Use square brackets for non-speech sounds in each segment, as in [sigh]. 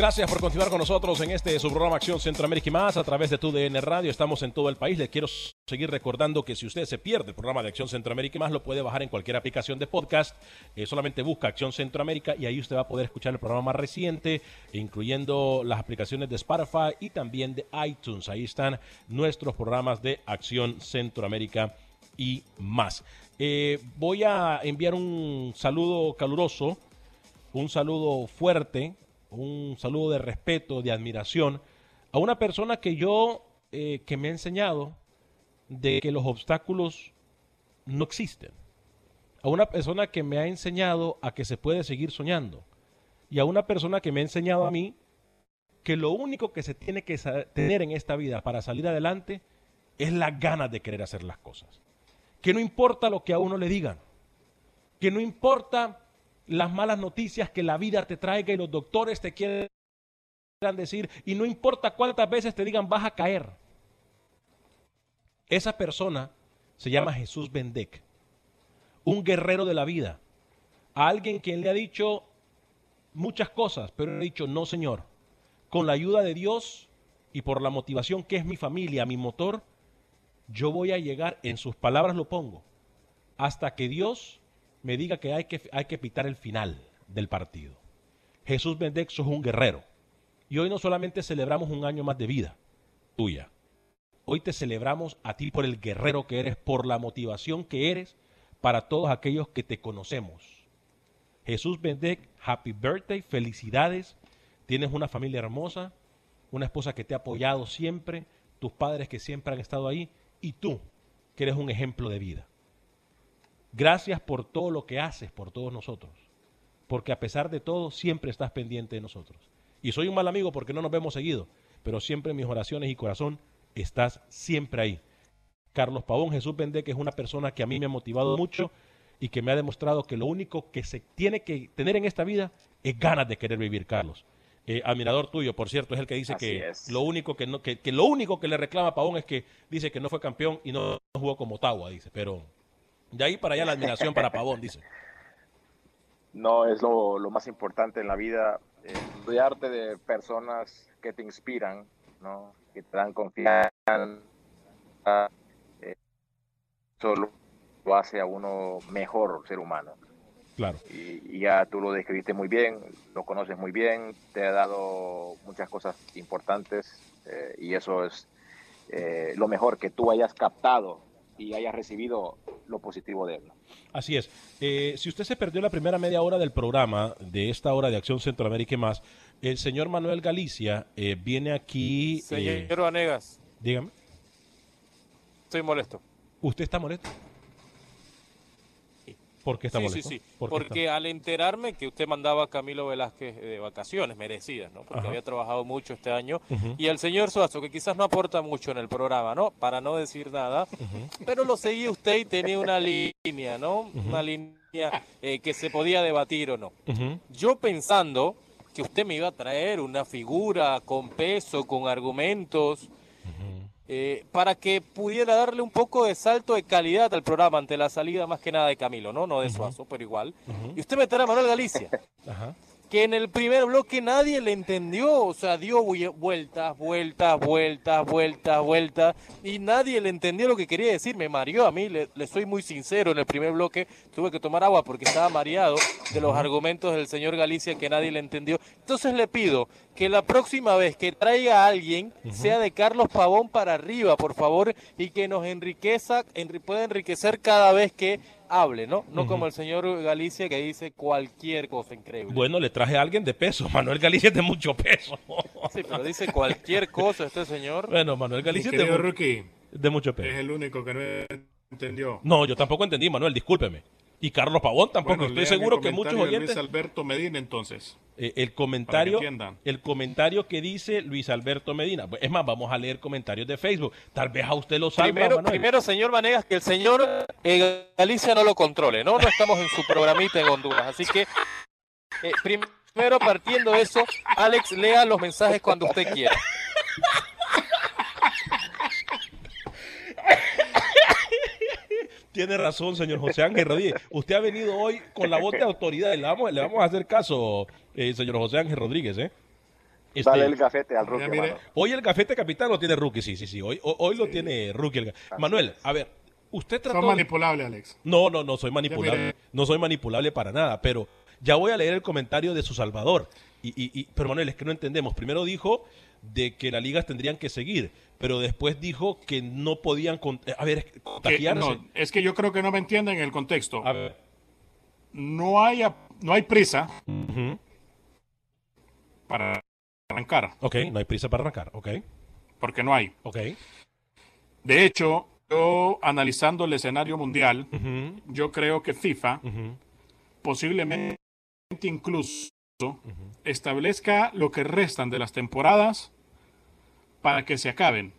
Gracias por continuar con nosotros en este su programa Acción Centroamérica y más a través de tu DN Radio. Estamos en todo el país. Les quiero seguir recordando que si usted se pierde el programa de Acción Centroamérica y más, lo puede bajar en cualquier aplicación de podcast. Eh, solamente busca Acción Centroamérica y ahí usted va a poder escuchar el programa más reciente, incluyendo las aplicaciones de Spotify y también de iTunes. Ahí están nuestros programas de Acción Centroamérica y más. Eh, voy a enviar un saludo caluroso, un saludo fuerte un saludo de respeto, de admiración a una persona que yo, eh, que me ha enseñado de que los obstáculos no existen. A una persona que me ha enseñado a que se puede seguir soñando. Y a una persona que me ha enseñado a mí que lo único que se tiene que tener en esta vida para salir adelante es la ganas de querer hacer las cosas. Que no importa lo que a uno le digan. Que no importa las malas noticias que la vida te traiga y los doctores te quieran decir, y no importa cuántas veces te digan vas a caer. Esa persona se llama Jesús Bendec, un guerrero de la vida, a alguien quien le ha dicho muchas cosas, pero ha dicho, no Señor, con la ayuda de Dios y por la motivación que es mi familia, mi motor, yo voy a llegar, en sus palabras lo pongo, hasta que Dios me diga que hay que, hay que pitar el final del partido. Jesús Bendexo es un guerrero. Y hoy no solamente celebramos un año más de vida tuya. Hoy te celebramos a ti por el guerrero que eres, por la motivación que eres para todos aquellos que te conocemos. Jesús Bendec, happy birthday, felicidades. Tienes una familia hermosa, una esposa que te ha apoyado siempre, tus padres que siempre han estado ahí y tú, que eres un ejemplo de vida. Gracias por todo lo que haces por todos nosotros. Porque a pesar de todo, siempre estás pendiente de nosotros. Y soy un mal amigo porque no nos vemos seguido, pero siempre en mis oraciones y corazón estás siempre ahí. Carlos Pavón, Jesús Bendé, que es una persona que a mí me ha motivado mucho y que me ha demostrado que lo único que se tiene que tener en esta vida es ganas de querer vivir, Carlos. Eh, admirador tuyo, por cierto, es el que dice que lo único que, no, que, que, lo único que le reclama a Pavón es que dice que no fue campeón y no jugó como Ottawa, dice, pero de ahí para allá la admiración para Pavón, dice. [laughs] No, es lo, más importante en la vida, eh, rodearte de personas que te inspiran, ¿no? que te dan confianza. Eh, eso lo, hace a uno mejor ser humano. Claro. Y, ya tú lo describiste muy bien, lo conoces muy bien, te ha dado muchas cosas importantes eh, y eso es eh, lo mejor que tú hayas captado y haya recibido lo positivo de él. Así es. Eh, si usted se perdió la primera media hora del programa, de esta hora de Acción Centroamérica y más, el señor Manuel Galicia eh, viene aquí... Señor eh, Vanegas. Dígame. Estoy molesto. ¿Usted está molesto? ¿Por qué está sí, molesto? sí, sí. ¿Por qué Porque al enterarme que usted mandaba a Camilo Velázquez de vacaciones merecidas, ¿no? Porque Ajá. había trabajado mucho este año. Y el señor Suazo, que quizás no aporta mucho en el programa, ¿no? Para no decir nada. Pero lo seguía usted y tenía una línea, ¿no? Una línea eh, que se podía debatir o no. Yo pensando que usted me iba a traer una figura con peso, con argumentos, eh, para que pudiera darle un poco de salto de calidad al programa ante la salida más que nada de Camilo, ¿no? No de Suazo, pero igual. Y usted me trae a Manuel Galicia, Ajá. Que en el primer bloque nadie le entendió, o sea, dio vu- vueltas, vueltas, vueltas, vueltas, vueltas, y nadie le entendió lo que quería decir. Me mareó a mí, le, le soy muy sincero, en el primer bloque tuve que tomar agua porque estaba mareado de los argumentos del señor Galicia que nadie le entendió. Entonces le pido que la próxima vez que traiga a alguien sea de Carlos Pavón para arriba, por favor, y que nos enriqueza, enri- pueda enriquecer cada vez que hable, ¿no? No como el señor Galicia que dice cualquier cosa increíble. Bueno, le traje a alguien de peso. [laughs] Manuel Galicia es de mucho peso. [laughs] Sí, pero dice cualquier cosa este señor. Bueno, Manuel Galicia es de, de mucho peso. es el único que no entendió. No, yo tampoco entendí, Manuel, discúlpeme. Y Carlos Pavón tampoco. Bueno, Estoy seguro que muchos oyentes. Luis Alberto Medina, entonces. Eh, el comentario, el comentario que dice Luis Alberto Medina. Es más, vamos a leer comentarios de Facebook. Tal vez a usted lo salva, Primero, Manuel. primero, señor Vanegas, que el señor eh, Galicia no lo controle, ¿no? No estamos en su programita en Honduras. Así que, eh, primero partiendo de eso, Alex, lea los mensajes cuando usted quiera. Tiene razón, señor José Ángel Rodríguez. Usted ha venido hoy con la voz de autoridad. Le vamos, le vamos a hacer caso, eh, señor José Ángel Rodríguez. ¿eh? Este, Dale el gafete al rookie, mire. Hoy el gafete capitán lo tiene Rookie, sí, sí, sí. Hoy, hoy, lo tiene Rookie. el ga- Manuel, a ver, usted trató... Son manipulables, Alex. No, no, no soy manipulable. No soy manipulable para nada, pero ya voy a leer el comentario de su Salvador. Y, y, y- pero Manuel, es que no entendemos. Primero dijo de que las ligas tendrían que seguir, pero después dijo que no podían... con- eh, a ver, Que- contagiarse. no, es que yo creo que no me entienden el contexto. A ver. No hay, ap- no hay prisa para arrancar, Ok, no hay prisa para arrancar. Ok, porque no hay. ok. De hecho, yo analizando el escenario mundial, yo creo que FIFA posiblemente incluso establezca lo que restan de las temporadas para que se acaben.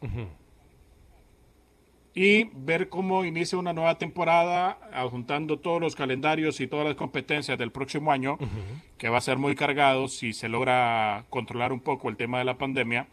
Y ver cómo inicia una nueva temporada adjuntando todos los calendarios y todas las competencias del próximo año que va a ser muy cargado si se logra controlar un poco el tema de la pandemia.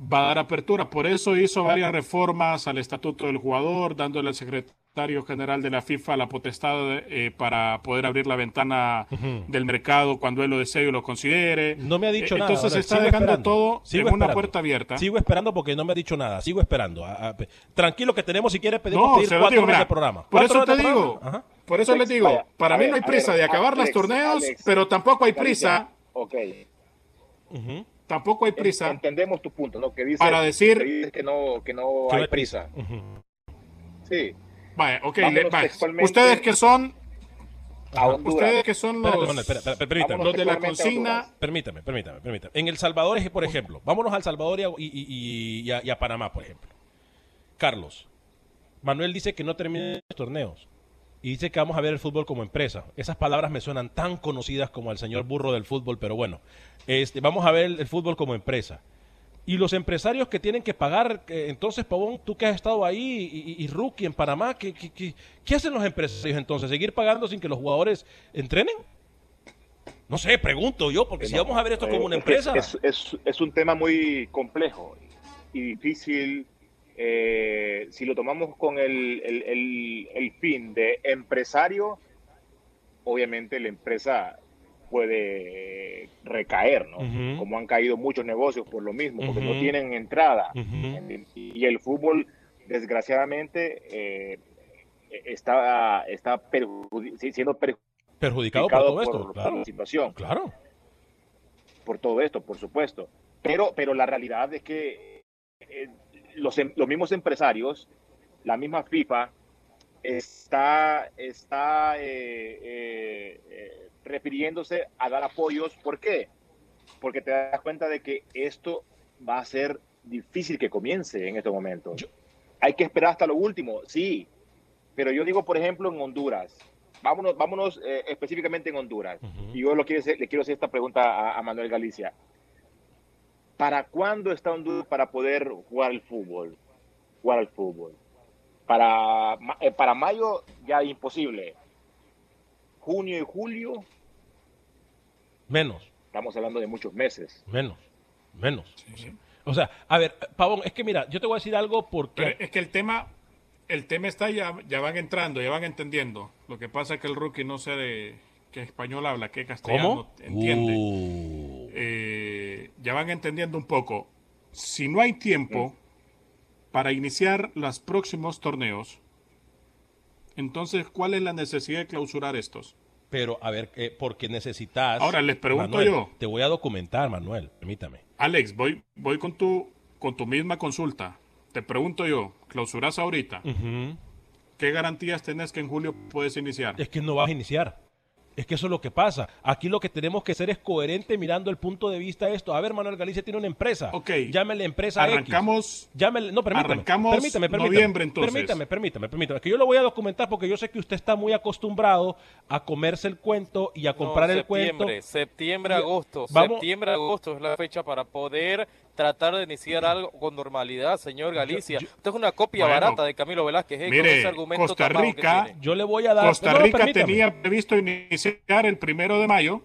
Va a dar apertura. Por eso hizo varias reformas al estatuto del jugador, dándole al secretario general de la FIFA la potestad eh, para poder abrir la ventana del mercado cuando él lo desee y lo considere. No me ha dicho Eh, nada. Entonces Manuel. está dejando esperando. todo Sigo en una puerta abierta. Sigo esperando porque no me ha dicho nada. Sigo esperando. A- a- pe- tranquilo que tenemos, si quiere, pedimos No, pedir se cuatro digo, horas mira, de programa. por ¿Cuatro eso te digo? Ajá. por eso les digo, Vaya, para mí ver, no hay prisa ver, de acabar los Alex, torneos, Alex, pero tampoco hay prisa, Ok. Ujú. Tampoco hay prisa Entendemos tu punto, ¿no? Que dice, para decir, que dices que no, que no hay prisa. Sí. vaya, ok, le- textualmente ustedes que son, A ustedes que son los, Manuel, espera, espera, permítame. Los de la consigna. Permítame, permítame, permítame. En El Salvador, es, por ejemplo, vámonos al Salvador y a, y- y- y a- y a Panamá, por ejemplo. Carlos, Manuel dice que no terminen los torneos y dice que vamos a ver el fútbol como empresa. Esas palabras me suenan tan conocidas como al señor burro del fútbol, pero bueno, este, vamos a ver el, el fútbol como empresa. Y los empresarios que tienen que pagar, eh, entonces, Pavón, tú que has estado ahí y, y, y Rookie en Panamá, ¿qué, qué, qué- qué hacen los empresarios entonces? ¿Seguir pagando sin que los jugadores entrenen? No sé, pregunto yo, porque si vamos a ver esto como una eh, que empresa. Es, es- es un tema muy complejo y difícil. Eh, si lo tomamos con el, el- el- el fin de empresario, obviamente la empresa puede recaer, ¿no? Como han caído muchos negocios por lo mismo, porque no tienen entrada. Y el fútbol, desgraciadamente, eh, está, está perjudi- siendo Perjudicado por perjudicado todo por, esto. por Claro, la situación claro. por todo esto, por supuesto. Pero, pero la realidad es que eh, los, em- los mismos empresarios, la misma FIFA, está, está eh, eh, eh, refiriéndose a dar apoyos. ¿Por qué? Porque te das cuenta de que esto va a ser difícil que comience en estos momentos. Yo- Hay que esperar hasta lo último, sí, Pero yo digo, por ejemplo, en Honduras. Vámonos, vámonos específicamente en Honduras. Y yo lo quiero hacer- le quiero hacer esta pregunta a, a Manuel Galicia. ¿Para cuándo está Honduras para poder jugar el fútbol? Jugar al fútbol. Para, eh, para mayo ya imposible. Junio y julio, Menos, estamos hablando de muchos meses. menos, menos. O sea, a ver, Pavón, es que mira, yo te voy a decir algo porque... Pero es que el tema, el tema está ya, ya van entrando, ya van entendiendo. Lo que pasa es que el rookie no sé de qué español habla, qué castellano ¿Cómo? entiende. Uh. Eh, ya van entendiendo un poco. Si no hay tiempo para iniciar los próximos torneos, entonces, ¿cuál es la necesidad de clausurar estos? Pero, a ver, eh, porque necesitas... Ahora, les pregunto Manuel, yo. Te voy a documentar, Manuel, permítame. Alex, voy, voy con tu, con tu misma consulta. Te pregunto yo, clausuras ahorita. ¿Qué garantías tenés que en julio puedes iniciar? Es que no vas a iniciar. Es que eso es lo que pasa. Aquí lo que tenemos que ser es coherente mirando el punto de vista de esto. A ver, Manuel Galicia tiene una empresa. Ok. Llámele empresa Arrancamos- X. Llámele, no, permítame. arrancamos permítame, permítame, noviembre, entonces. Permítame, permítame, permítame. Que yo lo voy a documentar porque yo sé que usted está muy acostumbrado a comerse el cuento y a comprar No, el cuento. septiembre, Septiembre, agosto. Vamos- Septiembre, agosto es la fecha para poder tratar de iniciar algo con normalidad, señor Galicia. Usted es una copia Bueno, barata de Camilo Velázquez. eh, con mire, ese argumento Costa Rica-. Yo le voy a dar. Costa Rica tenía previsto iniciar el primero de mayo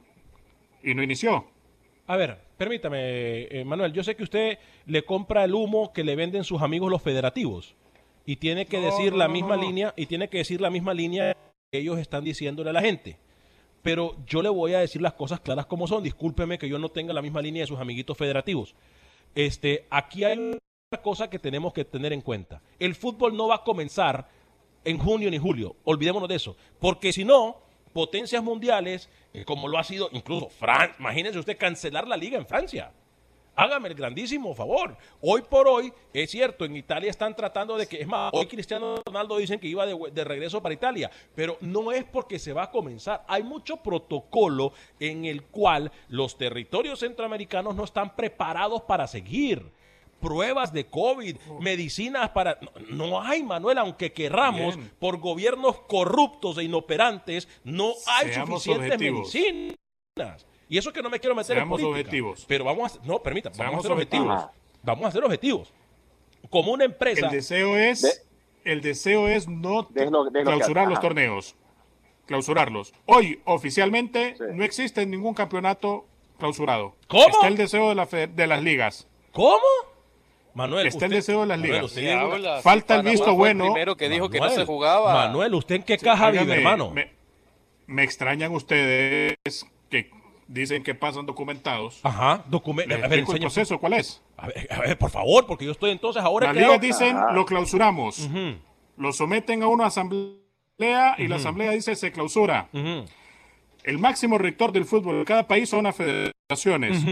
y no inició. A ver, permítame, eh, Manuel. Yo sé que usted le compra el humo que le venden sus amigos los federativos. Y tiene que No, decir no, la no, misma no. línea, y tiene que decir la misma línea que ellos están diciéndole a la gente. Pero yo le voy a decir las cosas claras como son. Discúlpeme que yo no tenga la misma línea de sus amiguitos federativos. Este, aquí hay una cosa que tenemos que tener en cuenta. El fútbol no va a comenzar en junio ni julio. Olvidémonos de eso. Porque si no, potencias mundiales, eh, como lo ha sido incluso Francia, imagínense usted cancelar la liga en Francia. Hágame el grandísimo favor. Hoy por hoy, es cierto, en Italia están tratando de que, es más, hoy Cristiano Ronaldo dicen que iba de, de regreso para Italia, pero no es porque se va a comenzar. Hay mucho protocolo en el cual los territorios centroamericanos no están preparados para seguir. Pruebas de COVID, medicinas para... No, no hay, Manuel, aunque querramos, Bien. por gobiernos corruptos e inoperantes, no hay Seamos suficientes objetivos. medicinas. Y eso que no me quiero meter Seamos en política. objetivos. Pero vamos a... No, permítame, vamos a ser objetivos. objetivos. Vamos a ser objetivos. Como una empresa... El deseo es, el deseo es no clausurar los torneos. Clausurarlos. Hoy, oficialmente, Sí. no existe ningún campeonato clausurado. ¿Cómo? Está el deseo de, la fe- de las ligas. ¿Cómo? Manuel, Está el deseo de las Manuel, ligas. usted ¿Qué tiene una- habla? Falta el visto bueno. primero que dijo que no Manuel, se jugaba. Manuel, ¿usted en qué caja vive, Óigame, hermano? Me, me extrañan ustedes dicen que pasan documentados. Ajá, explico el proceso, ¿cuál es? A ver, a ver, por favor, porque yo estoy entonces ahora Las ligas dicen, lo clausuramos. Lo someten a una asamblea y la asamblea dice se clausura. El máximo rector del fútbol de cada país son las federaciones.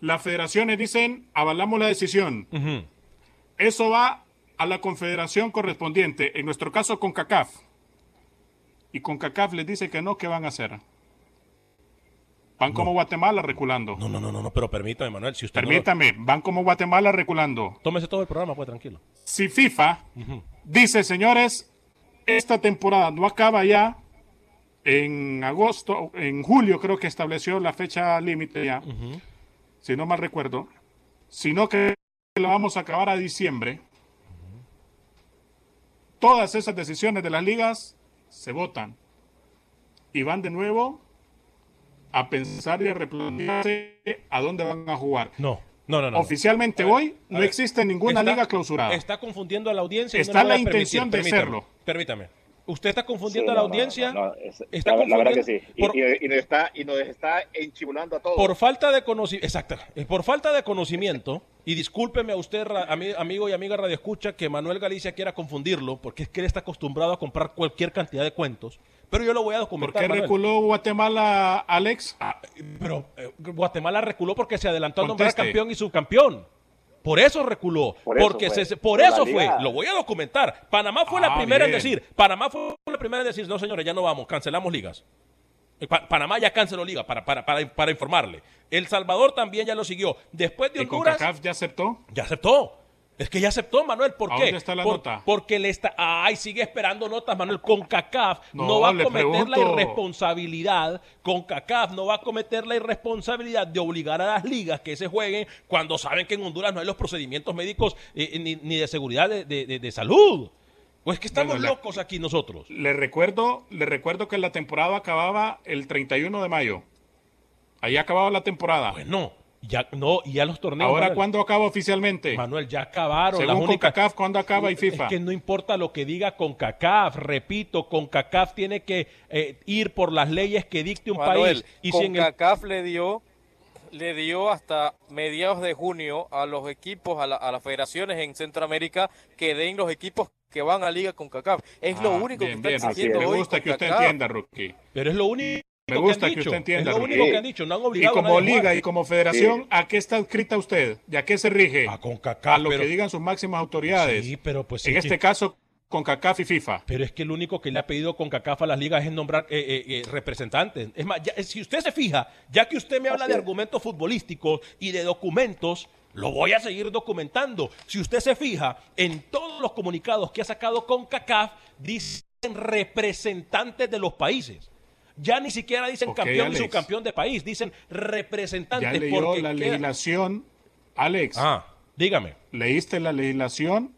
Las federaciones dicen, avalamos la decisión. Eso va a la confederación correspondiente, en nuestro caso con CACAF. Y con CACAF les dice que no, ¿qué van a hacer? Van como Guatemala reculando. No, no, no, no, no, pero permítame, Manuel, si usted no lo- Permítame, van como Guatemala reculando. Tómese todo el programa, pues tranquilo. Si FIFA dice, señores, esta temporada no acaba ya, en agosto, en julio creo que estableció la fecha límite ya, si no mal recuerdo, sino que la vamos a acabar a diciembre, todas esas decisiones de las ligas se votan y van de nuevo a pensar y a replantearse a dónde van a jugar. No, no, no. no. Oficialmente hoy no A ver, existe ninguna está- liga clausurada. Está confundiendo a la audiencia. y Está no la a permitir. intención de Permítame, serlo. Permítame. Usted está Sí, confundiendo a la audiencia. no, no, es- está la, la verdad que sí. Y, por- y- y nos está, y nos está enchibulando a todos. Por falta de conocimiento, exacto, eh, por falta de conocimiento, y discúlpeme a usted, ra- ami- amigo y amiga Radio Escucha, que Manuel Galicia quiera confundirlo, porque es que él está acostumbrado a comprar cualquier cantidad de cuentos, pero yo lo voy a ¿Por documentar. qué Manuel. reculó Guatemala, Alex? Pero eh, Guatemala reculó porque se adelantó a nombrar Conteste. campeón y subcampeón. Por eso reculó. Por eso porque fue. se- por Por la eso fue. liga. Lo voy a documentar. Panamá fue la Ah, primera en decir. Panamá fue la primera en decir, no señores, ya no vamos, cancelamos ligas. Eh, Pa- Panamá ya canceló liga para, para, para, para informarle. El Salvador también ya lo siguió. Después de ¿Y con Honduras, CACAF ya aceptó? ya aceptó. Es que ya aceptó, Manuel. ¿Por ¿A qué? dónde está la Por- nota? Porque le está. Ay, sigue esperando notas, Manuel. Con CACAF no, No, va a cometer la irresponsabilidad. Con CACAF no va a cometer la irresponsabilidad de obligar a las ligas que se jueguen cuando saben que en Honduras no hay los procedimientos médicos eh, ni, ni de seguridad de, de- de- de salud. Pues que estamos Bueno, la- locos aquí nosotros. Le recuerdo, le recuerdo que la temporada acababa el 31 de mayo. Ahí acababa la temporada. Bueno, ya no, y ya los torneos. Ahora, Manuel, ¿cuándo acaba oficialmente? Manuel, ya acabaron. Según las únicas- CONCACAF, ¿cuándo acaba y FIFA? Es que no importa lo que diga CONCACAF, repito, CONCACAF tiene que eh, ir por las leyes que dicte un Manuel, país. Y si en el- CONCACAF le dio le dio hasta mediados de junio a los equipos, a, la- a las federaciones en Centroamérica que den los equipos que van a Liga con CACAF. Es lo Ah, único bien, que bien, está exigiendo Me hoy gusta que usted entienda, Rookie. Pero es lo único Me gusta que usted entienda, Es lo Rookie. único que han dicho. No han Y a como nadie liga y como federación, ¿a qué está inscrita usted? ¿Y a qué se rige? A CONCACAF. A lo pero- que digan sus máximas autoridades. Sí, pero pues en sí, este caso, con CACAF y FIFA. Pero es que el único que le ha pedido CONCACAF a las ligas es nombrar eh, eh, eh, representantes. Es más, ya- si usted se fija, ya que usted me habla de argumentos futbolísticos y de documentos, lo voy a seguir documentando. Si usted se fija, en todos los comunicados que ha sacado CONCACAF, dicen representantes de los países. Ya ni siquiera dicen campeón y subcampeón de país, dicen representantes. Ya leyó porque la queda- legislación. Alex, Ah, dígame. ¿leíste la legislación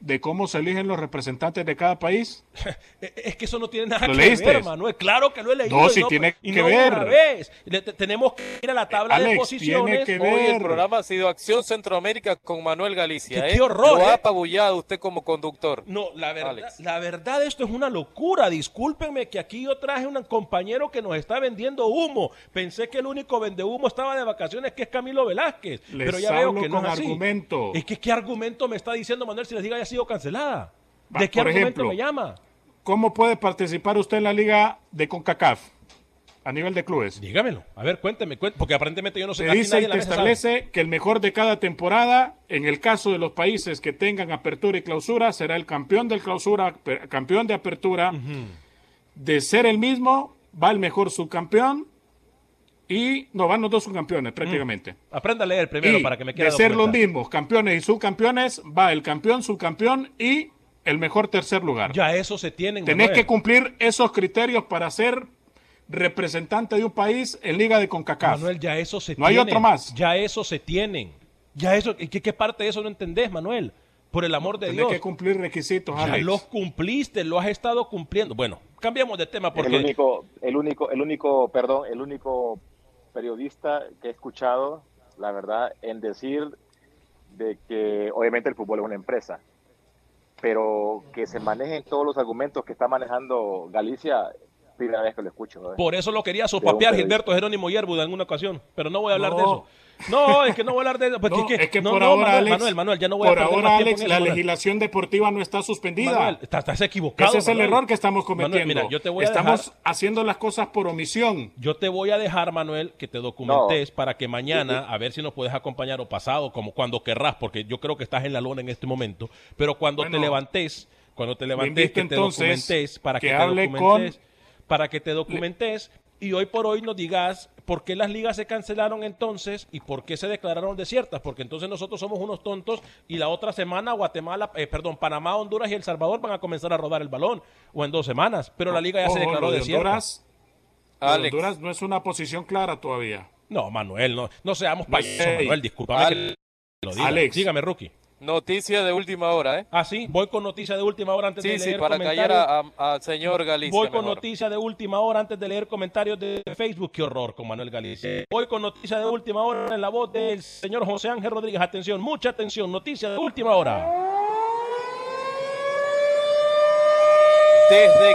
de cómo se eligen los representantes de cada país? [laughs] Eh, Es que eso no tiene nada ¿Lo que leíste? ver, Manuel. Claro que lo he leído. No, y sí tiene y que no ver. Una vez. Le- te- tenemos que ir a la tabla de Alex, posiciones. tiene que Hoy el programa ha sido Acción Centroamérica con Manuel Galicia. Qué- ¿eh? qué horror, Lo ¿eh? ha apabullado usted como conductor. No, la verdad, Alex. la verdad esto es una locura. Discúlpenme que aquí yo traje un compañero que nos está vendiendo humo. Pensé que el único vende humo estaba de vacaciones, que es Camilo Velázquez. Les pero ya veo que no es así. argumento. Es que qué argumento me está diciendo Manuel si la liga haya sido cancelada. Va, ¿De qué por argumento ejemplo, me llama? ¿Cómo puede participar usted en la liga de CONCACAF a nivel de clubes? Dígamelo. A ver, cuénteme, cuénteme, porque aparentemente yo no sé. Se aquí dice y te sabe. establece que el mejor de cada temporada, en el caso de los países que tengan apertura y clausura, será el campeón del clausura, campeón de apertura. De ser el mismo, va el mejor subcampeón y no van los dos subcampeones prácticamente. Aprenda a leer primero y para que me quiera de ser los mismos campeones y subcampeones, va el campeón, subcampeón y el mejor tercer lugar. Ya eso se tienen. Tenés Manuel. que cumplir esos criterios para ser representante de un país en Liga de CONCACAF. Manuel, ya eso se No hay tienen. otro más. Ya eso se tienen. Ya eso, ¿y ¿qué, qué parte de eso no entendés, Manuel? Por el amor de Tenés Dios. que cumplir requisitos, Ya Alex. los cumpliste, lo has estado cumpliendo. Bueno, cambiamos de tema porque El único, el único, el único, perdón, el único periodista que he escuchado, la verdad, en decir de que obviamente el fútbol es una empresa, pero que se manejen todos los argumentos que está manejando Galicia, primera vez que lo escucho. ¿eh? por eso lo quería sopapear. Gilberto Jerónimo Yerbuda en una ocasión, pero no voy a hablar de eso. No, es que no voy a hablar de eso. porque No, es que no, por no, ahora, Manuel, Alex, Manuel, Manuel, ya no voy a por perder ahora, Alex, la Manuel. legislación deportiva no está suspendida. Manuel, estás, estás equivocado. Ese es el error que estamos Manuel, cometiendo. mira, yo te voy a estamos dejar- haciendo las cosas por omisión. Yo te voy a dejar, Manuel, que te documentes para que mañana, a ver si nos puedes acompañar o pasado, como cuando querrás, porque yo creo que estás en la lona en este momento, pero cuando te levantes, cuando te levantes, que te entonces documentes, para que, que te hable documentes, para que te documentes y hoy por hoy nos digas por qué las ligas se cancelaron entonces y por qué se declararon desiertas, porque entonces nosotros somos unos tontos y la otra semana Guatemala, eh, perdón, Panamá, Honduras y El Salvador van a comenzar a rodar el balón, o en dos semanas, pero la liga ya se declaró de desierta. Honduras, Alex. No es una posición clara todavía. No, Manuel, no, no seamos payasos, Manuel, discúlpame que Al- lo diga. Alex. Dígame, Rookie. Noticia de última hora, ¿eh? Ah, sí, voy con noticia de última hora antes Sí, de sí, leer para comentarios. al señor Galicia. Voy con mejor. noticia de última hora antes de leer comentarios de Facebook. Qué horror con Manuel Galicia. Voy con noticia de última hora en la voz del señor José Ángel Rodríguez. Atención, mucha atención. Noticia de última hora. Desde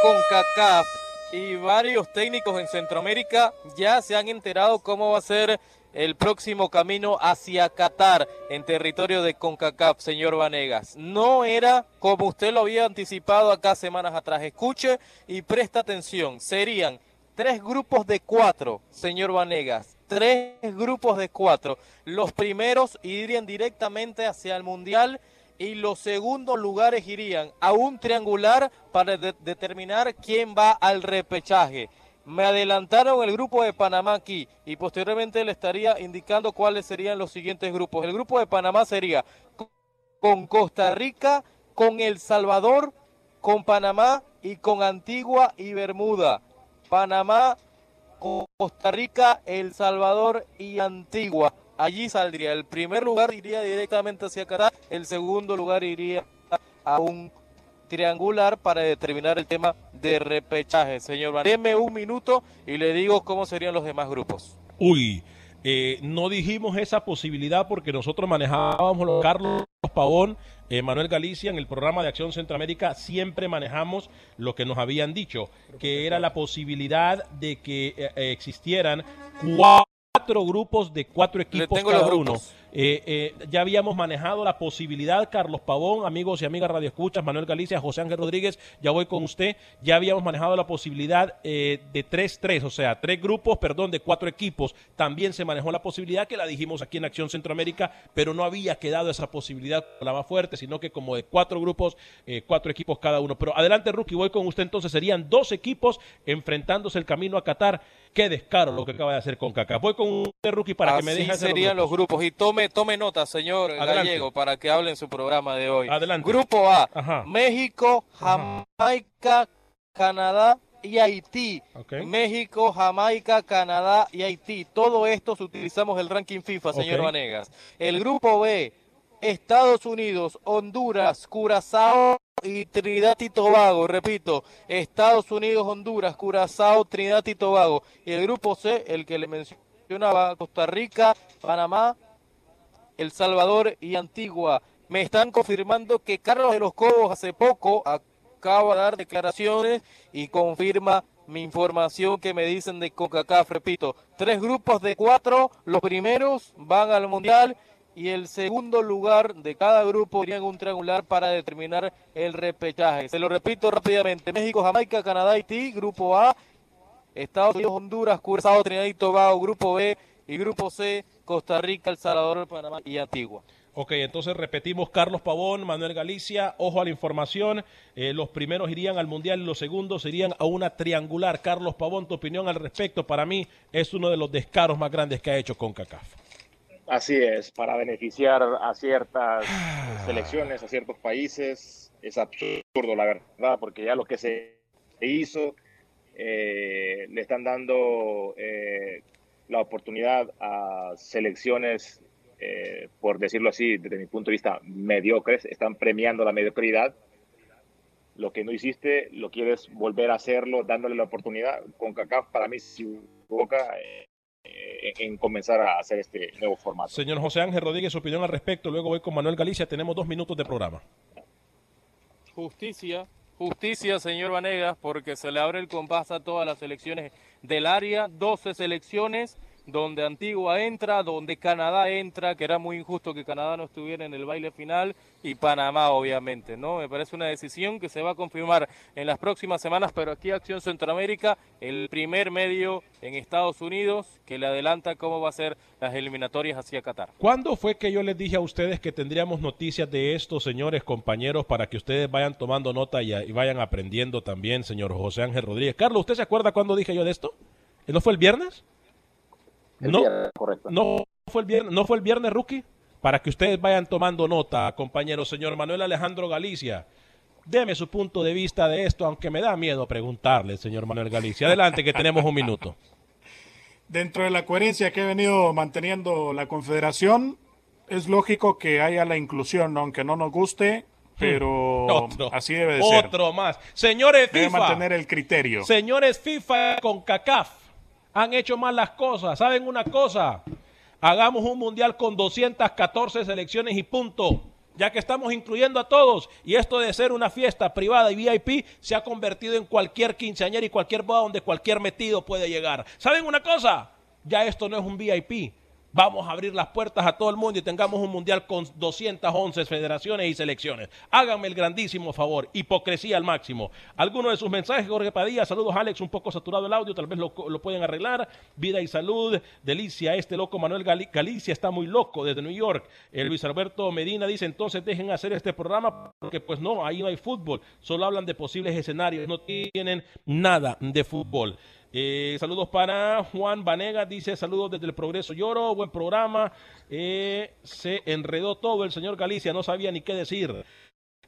CONCACAF y varios técnicos en Centroamérica ya se han enterado cómo va a ser el próximo camino hacia Qatar en territorio de CONCACAF, señor Vanegas. No era como usted lo había anticipado acá semanas atrás. Escuche y presta atención. Serían tres grupos de cuatro, señor Vanegas. Tres grupos de cuatro. Los primeros irían directamente hacia el Mundial y los segundos lugares irían a un triangular para de- determinar quién va al repechaje. Me adelantaron el grupo de Panamá aquí y posteriormente le estaría indicando cuáles serían los siguientes grupos. El grupo de Panamá sería con Costa Rica, con El Salvador, con Panamá y con Antigua y Bermuda. Panamá, Costa Rica, El Salvador y Antigua. Allí saldría. El primer lugar iría directamente hacia Qatar, el segundo lugar iría a un triangular para determinar el tema de repechaje. Señor, deme un minuto y le digo cómo serían los demás grupos. Uy, eh, no dijimos esa posibilidad porque nosotros manejábamos los Carlos Pavón, eh, Manuel Galicia, en el programa de Acción Centroamérica siempre manejamos lo que nos habían dicho, que era la posibilidad de que eh, existieran cuatro grupos de cuatro equipos cada uno. Eh, eh, ya habíamos manejado la posibilidad, Carlos Pavón, amigos y amigas Radio Escuchas, Manuel Galicia, José Ángel Rodríguez, ya voy con usted, ya habíamos manejado la posibilidad eh, de 3-3, o sea, tres grupos, perdón, de cuatro equipos. También se manejó la posibilidad que la dijimos aquí en Acción Centroamérica, pero no había quedado esa posibilidad la más fuerte, sino que como de cuatro grupos, cuatro equipos cada uno. Pero adelante, Rookie, voy con usted entonces, serían dos equipos enfrentándose el camino a Qatar. Qué descaro lo que acaba de hacer con Kaká. Voy con usted, Rookie, para que me deje serían los grupos. Y tome, tome nota, señor Gallego, para que hable en su programa de hoy. Adelante. Grupo A, México, Jamaica, Canadá y Haití. México, Jamaica, Canadá y Haití. Todo esto utilizamos el ranking FIFA, señor Vanegas. El grupo B, Estados Unidos, Honduras, Curazao y Trinidad y Tobago. Repito, Estados Unidos, Honduras, Curazao, Trinidad y Tobago. Y el grupo C, el que le mencionaba, Costa Rica, Panamá, El Salvador y Antigua. Me están confirmando que Carlos de los Cobos hace poco acaba de dar declaraciones y confirma mi información que me dicen de CONCACAF. Repito, tres grupos de cuatro, los primeros van al Mundial y el segundo lugar de cada grupo iría en un triangular para determinar el repechaje. Se lo repito rápidamente. México, Jamaica, Canadá, Haití, grupo A, Estados Unidos, Honduras, Curazao, Trinidad y Tobago, grupo B y grupo C, Costa Rica, El Salvador, Panamá y Antigua. Ok, entonces repetimos Carlos Pavón, Manuel Galicia, ojo a la información, eh, los primeros irían al Mundial y los segundos irían a una triangular. Carlos Pavón, tu opinión al respecto, para mí es uno de los descaros más grandes que ha hecho con CACAF. Así es, para beneficiar a ciertas selecciones, a ciertos países, es absurdo la verdad, porque ya lo que se hizo eh, le están dando eh, la oportunidad a selecciones, eh, por decirlo así, desde mi punto de vista, mediocres, están premiando la mediocridad. Lo que no hiciste, lo quieres volver a hacerlo, dándole la oportunidad. Con CACAF, para mí, si boca, eh, en comenzar a hacer este nuevo formato. Señor José Ángel Rodríguez, su opinión al respecto. Luego voy con Manuel Galicia. Tenemos dos minutos de programa. Justicia, justicia, señor Vanegas, porque se le abre el compás a todas las selecciones del área. 12 selecciones donde Antigua entra, donde Canadá entra, que era muy injusto que Canadá no estuviera en el baile final, y Panamá, obviamente, ¿no? Me parece una decisión que se va a confirmar en las próximas semanas, pero aquí Acción Centroamérica, el primer medio en Estados Unidos que le adelanta cómo va a ser las eliminatorias hacia Qatar. ¿Cuándo fue que yo les dije a ustedes que tendríamos noticias de esto, señores compañeros, para que ustedes vayan tomando nota y, y vayan aprendiendo también, señor José Ángel Rodríguez? Carlos, ¿usted se acuerda cuándo dije yo de esto? ¿No fue el viernes? No, correcto. No fue el viernes, no fue el viernes, rookie. Para que ustedes vayan tomando nota, compañero señor Manuel Alejandro Galicia. Deme su punto de vista de esto, aunque me da miedo preguntarle, señor Manuel Galicia. Adelante, que tenemos un minuto. [laughs] Dentro de la coherencia que ha venido manteniendo la Confederación, es lógico que haya la inclusión, aunque no nos guste, pero [laughs] así debe de ser. Otro más. Señores debe mantener el criterio. Señores FIFA con CACAF han hecho mal las cosas. ¿Saben una cosa? Hagamos un mundial con 214 selecciones y punto. Ya que estamos incluyendo a todos. Y esto de ser una fiesta privada y VIP se ha convertido en cualquier quinceañera y cualquier boda donde cualquier metido puede llegar. ¿Saben una cosa? Ya esto no es un VIP vamos a abrir las puertas a todo el mundo y tengamos un mundial con 211 federaciones y selecciones. Háganme el grandísimo favor, hipocresía al máximo. Alguno de sus mensajes, Jorge Padilla, saludos Alex, un poco saturado el audio, tal vez lo, pueden arreglar. Vida y salud, delicia, este loco Manuel Galicia está muy loco desde New York. El Luis Alberto Medina dice, entonces dejen hacer este programa porque pues no, ahí no hay fútbol, solo hablan de posibles escenarios, no tienen nada de fútbol. Eh, saludos para Juan Vanega, dice saludos desde el Progreso Lloro, buen programa. Eh, se enredó todo el señor Galicia, no sabía ni qué decir.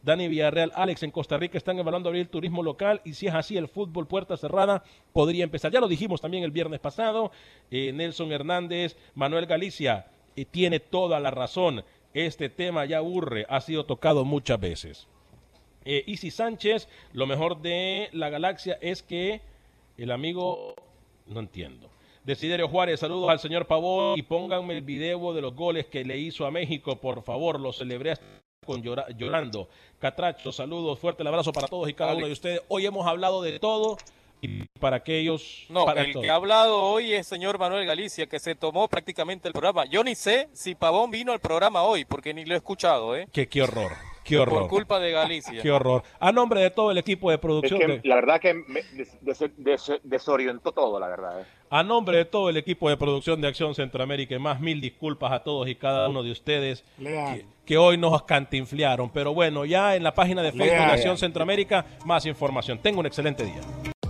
Dani Villarreal, Alex, en Costa Rica están evaluando abrir el turismo local y si es así, el fútbol puerta cerrada podría empezar. Ya lo dijimos también el viernes pasado. Eh, Nelson Hernández, Manuel Galicia, y tiene toda la razón. Este tema ya aburre, ha sido tocado muchas veces. Eh, Isi Sánchez, lo mejor de la galaxia es que el amigo, no entiendo. Desiderio Juárez, saludos al señor Pavón y pónganme el video de los goles que le hizo a México, por favor, lo celebré con llorando. Catracho, saludos, fuerte el abrazo para todos y cada uno de ustedes. Hoy hemos hablado de todo y para aquellos... No, para el que ha hablado hoy es señor Manuel Galicia, que se tomó prácticamente el programa. Yo ni sé si Pavón vino al programa hoy, porque ni lo he escuchado, ¿eh? Qué, qué horror, qué horror. Por culpa de Galicia. Qué horror. A nombre de todo el equipo de Es producción... que de- la verdad que me des- des- des- desorientó todo, la verdad. ¿eh? A nombre de todo el equipo de producción de Acción Centroamérica, y más mil disculpas a todos y cada uno de ustedes que, que hoy nos cantinfliaron. Pero bueno, ya en la página de Facebook de. Acción Centroamérica, más información. Tengo un excelente día.